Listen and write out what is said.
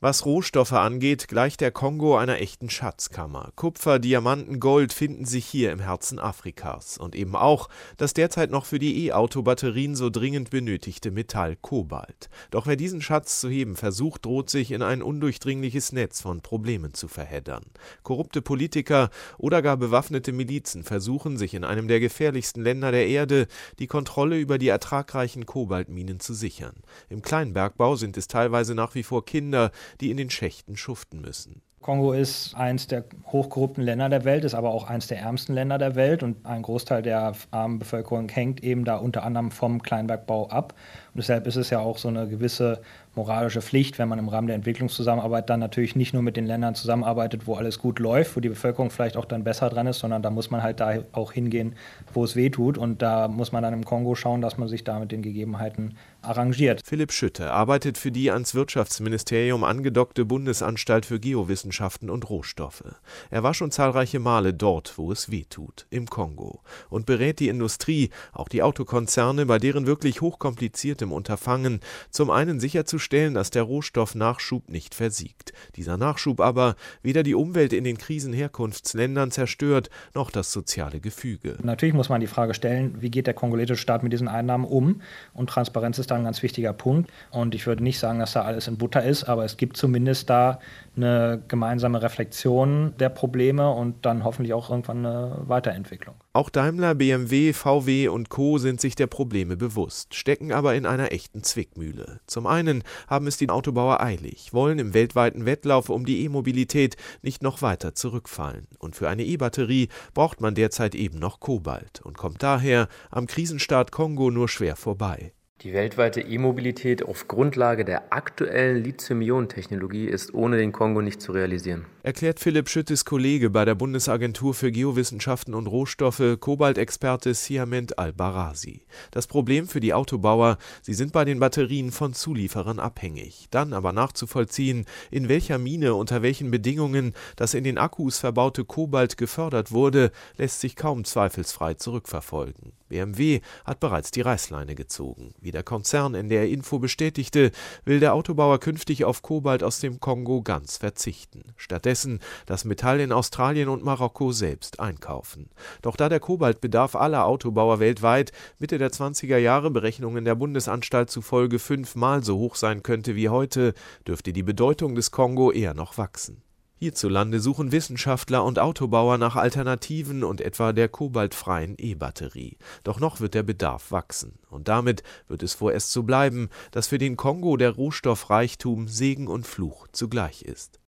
Was Rohstoffe angeht, gleicht der Kongo einer echten Schatzkammer. Kupfer, Diamanten, Gold finden sich hier im Herzen Afrikas. Und eben auch das derzeit noch für die E-Auto-Batterien so dringend benötigte Metall Kobalt. Doch wer diesen Schatz zu heben versucht, droht sich in ein undurchdringliches Netz von Problemen zu verheddern. Korrupte Politiker oder gar bewaffnete Milizen versuchen, sich in einem der gefährlichsten Länder der Erde die Kontrolle über die ertragreichen Kobaltminen zu sichern. Im Kleinbergbau sind es teilweise nach wie vor Kinder, die in den Schächten schuften müssen. Kongo ist eines der hochkorrupten Länder der Welt, ist aber auch eines der ärmsten Länder der Welt und ein Großteil der armen Bevölkerung hängt eben da unter anderem vom Kleinbergbau ab. Und deshalb ist es ja auch so eine gewisse moralische Pflicht, wenn man im Rahmen der Entwicklungszusammenarbeit dann natürlich nicht nur mit den Ländern zusammenarbeitet, wo alles gut läuft, wo die Bevölkerung vielleicht auch dann besser dran ist, sondern da muss man halt da auch hingehen, wo es weh tut. Und da muss man dann im Kongo schauen, dass man sich da mit den Gegebenheiten arrangiert. Philipp Schütte arbeitet für die ans Wirtschaftsministerium angedockte Bundesanstalt für Geowissenschaften und Rohstoffe. Er war schon zahlreiche Male dort, wo es weh tut, im Kongo, und berät die Industrie, auch die Autokonzerne, bei deren wirklich hochkompliziertem Unterfangen zum einen sicherzustellen, sicherstellen, dass der Rohstoffnachschub nicht versiegt. Dieser Nachschub aber weder die Umwelt in den Krisenherkunftsländern zerstört, noch das soziale Gefüge. Natürlich muss man die Frage stellen, wie geht der kongolesische Staat mit diesen Einnahmen um? Und Transparenz ist da ein ganz wichtiger Punkt. Und ich würde nicht sagen, dass da alles in Butter ist, aber es gibt zumindest da eine gemeinsame Reflexion der Probleme und dann hoffentlich auch irgendwann eine Weiterentwicklung. Auch Daimler, BMW, VW und Co. sind sich der Probleme bewusst, stecken aber in einer echten Zwickmühle. Zum einen haben es die Autobauer eilig, wollen im weltweiten Wettlauf um die E-Mobilität nicht noch weiter zurückfallen. Und für eine E-Batterie braucht man derzeit eben noch Kobalt und kommt daher am Krisenstaat Kongo nur schwer vorbei. Die weltweite E-Mobilität auf Grundlage der aktuellen Lithium-Ionen-Technologie ist ohne den Kongo nicht zu realisieren. Erklärt Philipp Schüttes Kollege bei der Bundesagentur für Geowissenschaften und Rohstoffe, Kobaltexperte Siament Al-Barazi. Das Problem für die Autobauer, sie sind bei den Batterien von Zulieferern abhängig. Dann aber nachzuvollziehen, in welcher Mine, unter welchen Bedingungen das in den Akkus verbaute Kobalt gefördert wurde, lässt sich kaum zweifelsfrei zurückverfolgen. BMW hat bereits die Reißleine gezogen. Wie der Konzern in der Info bestätigte, will der Autobauer künftig auf Kobalt aus dem Kongo ganz verzichten. Stattdessen das Metall in Australien und Marokko selbst einkaufen. Doch da der Kobaltbedarf aller Autobauer weltweit Mitte der 20er Jahre Berechnungen der Bundesanstalt zufolge fünfmal so hoch sein könnte wie heute, dürfte die Bedeutung des Kongo eher noch wachsen. Hierzulande suchen Wissenschaftler und Autobauer nach Alternativen und etwa der kobaltfreien E-Batterie. Doch noch wird der Bedarf wachsen. Und damit wird es vorerst so bleiben, dass für den Kongo der Rohstoffreichtum Segen und Fluch zugleich ist